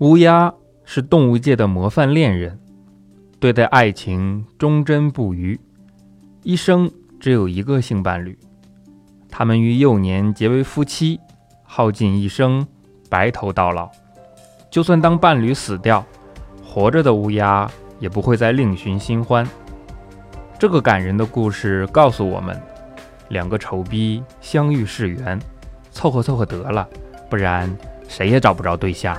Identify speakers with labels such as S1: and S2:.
S1: 乌鸦是动物界的模范恋人，对待爱情忠贞不渝，一生只有一个性伴侣。他们于幼年结为夫妻，耗尽一生，白头到老。就算当伴侣死掉，活着的乌鸦也不会再另寻新欢。这个感人的故事告诉我们：两个丑逼相遇是缘，凑合凑合得了，不然。谁也找不着对象。